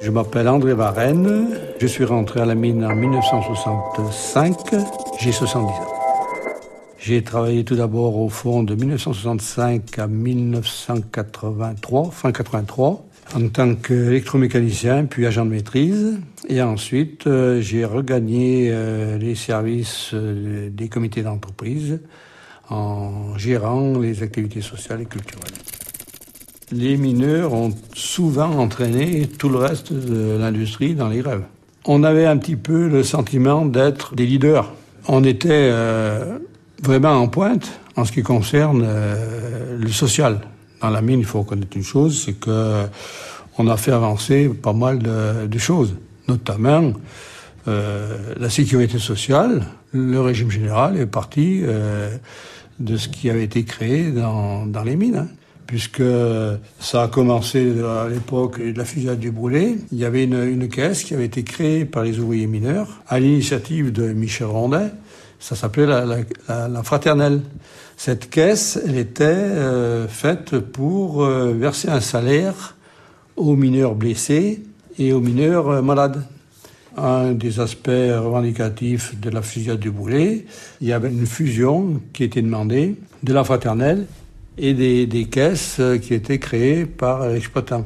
Je m'appelle André Varenne. Je suis rentré à la mine en 1965. J'ai 70 ans. J'ai travaillé tout d'abord au fond de 1965 à 1983, fin 83, en tant qu'électromécanicien puis agent de maîtrise. Et ensuite, euh, j'ai regagné euh, les services euh, des comités d'entreprise en gérant les activités sociales et culturelles. Les mineurs ont souvent entraîné tout le reste de l'industrie dans les grèves. On avait un petit peu le sentiment d'être des leaders. On était vraiment en pointe en ce qui concerne le social. Dans la mine, il faut reconnaître une chose, c'est que on a fait avancer pas mal de, choses, notamment euh, la sécurité sociale. Le régime général est parti euh, de ce qui avait été créé dans, dans les mines. Hein. Puisque ça a commencé à l'époque de la fusillade du Brûlé. Il y avait une, caisse qui avait été créée par les ouvriers mineurs à l'initiative de Michel Rondet. Ça s'appelait la, la, la, fraternelle. Cette caisse, elle était euh, faite pour euh, verser un salaire aux mineurs blessés et aux mineurs euh, malades. Un des aspects revendicatifs de la fusillade du Boulet, il y avait une fusion qui était demandée de la fraternelle et des, caisses euh, qui étaient créées par l'exploitant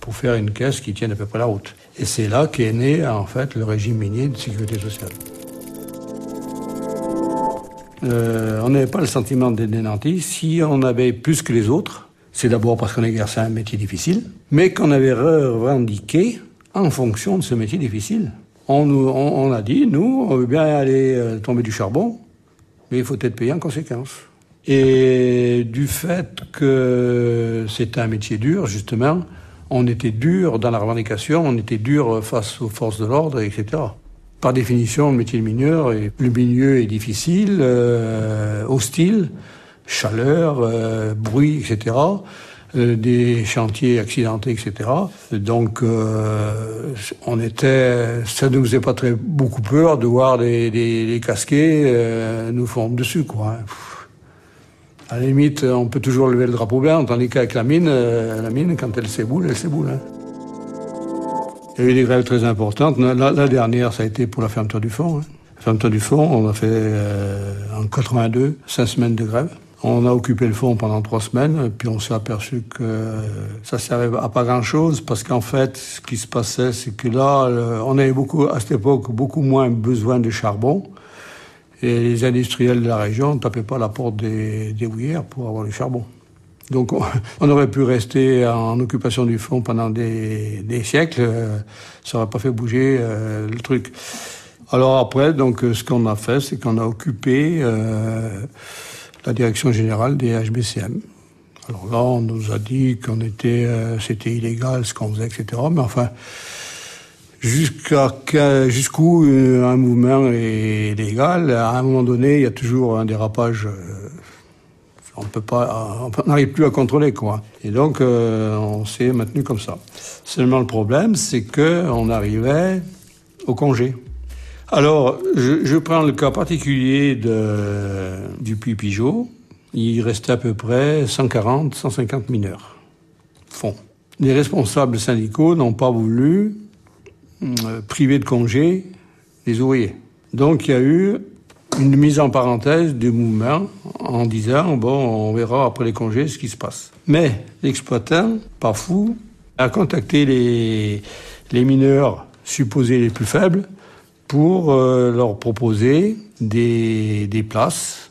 pour faire une caisse qui tienne à peu près la route. Et c'est là qu'est né en fait le régime minier de sécurité sociale. Euh, on n'avait pas le sentiment d'être des Si on avait plus que les autres, c'est d'abord parce qu'on exerçait un métier difficile, mais qu'on avait revendiqué en fonction de ce métier difficile. On, a dit, nous, on veut bien aller euh, tomber du charbon, mais il faut être payé en conséquence. Et du fait que c'était un métier dur, justement, on était dur dans la revendication, on était dur face aux forces de l'ordre, etc. Par définition, le métier de mineur, le milieu est difficile, euh, hostile, chaleur, euh, bruit, etc. Euh, des chantiers accidentés, etc. Donc, euh, on était, ça ne nous faisait pas très beaucoup peur de voir les, les, les casquets nous fondre dessus, quoi. Hein. À la limite, on peut toujours lever le drapeau blanc, tandis qu'avec la mine, la mine, quand elle s'éboule, elle s'éboule. Hein. Il y a eu des grèves très importantes. La, dernière, ça a été pour la fermeture du fond. Hein. La fermeture du fond, on a fait en 82 cinq semaines de grève. On a occupé le fond pendant trois semaines, puis on s'est aperçu que ça servait à pas grand-chose, parce qu'en fait, ce qui se passait, c'est que là, on avait beaucoup, à cette époque, beaucoup moins besoin de charbon, et les industriels de la région ne tapaient pas la porte des, des pour avoir du charbon. Donc on, aurait pu rester en occupation du fond pendant des, siècles, ça n'aurait pas fait bouger euh, le truc. Alors après, donc ce qu'on a fait, c'est qu'on a occupé euh, la direction générale des HBCM. Alors là, on nous a dit qu'on était, euh, c'était illégal ce qu'on faisait, etc. Mais enfin, jusqu'à jusqu'où euh, un mouvement est légal, à un moment donné, il y a toujours un dérapage. Euh, on peut pas, on n'arrive plus à contrôler quoi. Et donc, on s'est maintenu comme ça. Seulement le problème, c'est que on arrivait au congé. Alors, je, prends le cas particulier de, du Puy Pigeot. Il restait à peu près 140, 150 mineurs. Fond. Les responsables syndicaux n'ont pas voulu euh, priver de congé les ouvriers. Donc, il y a eu une mise en parenthèse du mouvement en disant bon, on verra après les congés ce qui se passe. Mais l'exploitant, pas fou, a contacté les, les mineurs supposés les plus faibles pour euh, leur proposer des, des places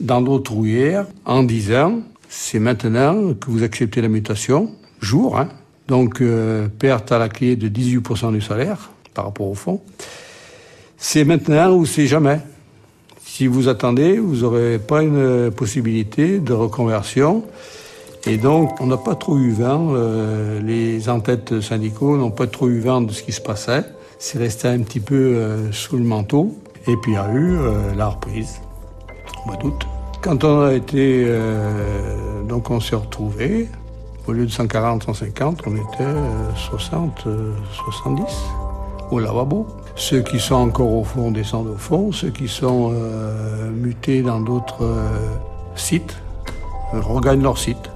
dans d'autres rouillères en disant c'est maintenant que vous acceptez la mutation, jour, hein, donc euh, perte à la clé de 18% du salaire par rapport au fond. C'est maintenant ou c'est jamais. Si vous attendez, vous n'aurez pas une possibilité de reconversion. Et donc, on n'a pas trop eu vent, euh, les entêtes syndicaux n'ont pas trop eu vent de ce qui se passait c'est resté un petit peu euh, sous le manteau. Et puis il y a eu euh, la reprise, au mois d'août. Quand on a été, euh, donc on s'est retrouvés, au lieu de 140, 150, on était 60, 70 au lavabo. Ceux qui sont encore au fond descendent au fond, ceux qui sont mutés dans d'autres sites regagnent leur site.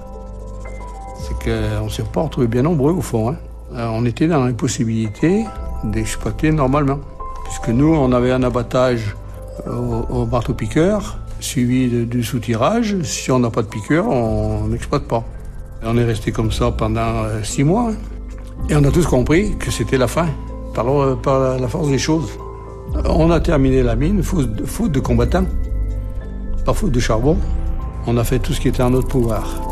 C'est qu'on ne s'est pas retrouvés bien nombreux au fond. Hein. Euh, on était dans l'impossibilité d'exploiter normalement. Puisque nous, on avait un abattage au, marteau-piqueur, suivi du soutirage. Si on n'a pas de piqueur, on n'exploite pas. On est resté comme ça pendant euh, six mois. Et on a tous compris que c'était la fin, par, par, la force des choses. On a terminé la mine faute de combattants, pas faute de charbon. On a fait tout ce qui était en notre pouvoir.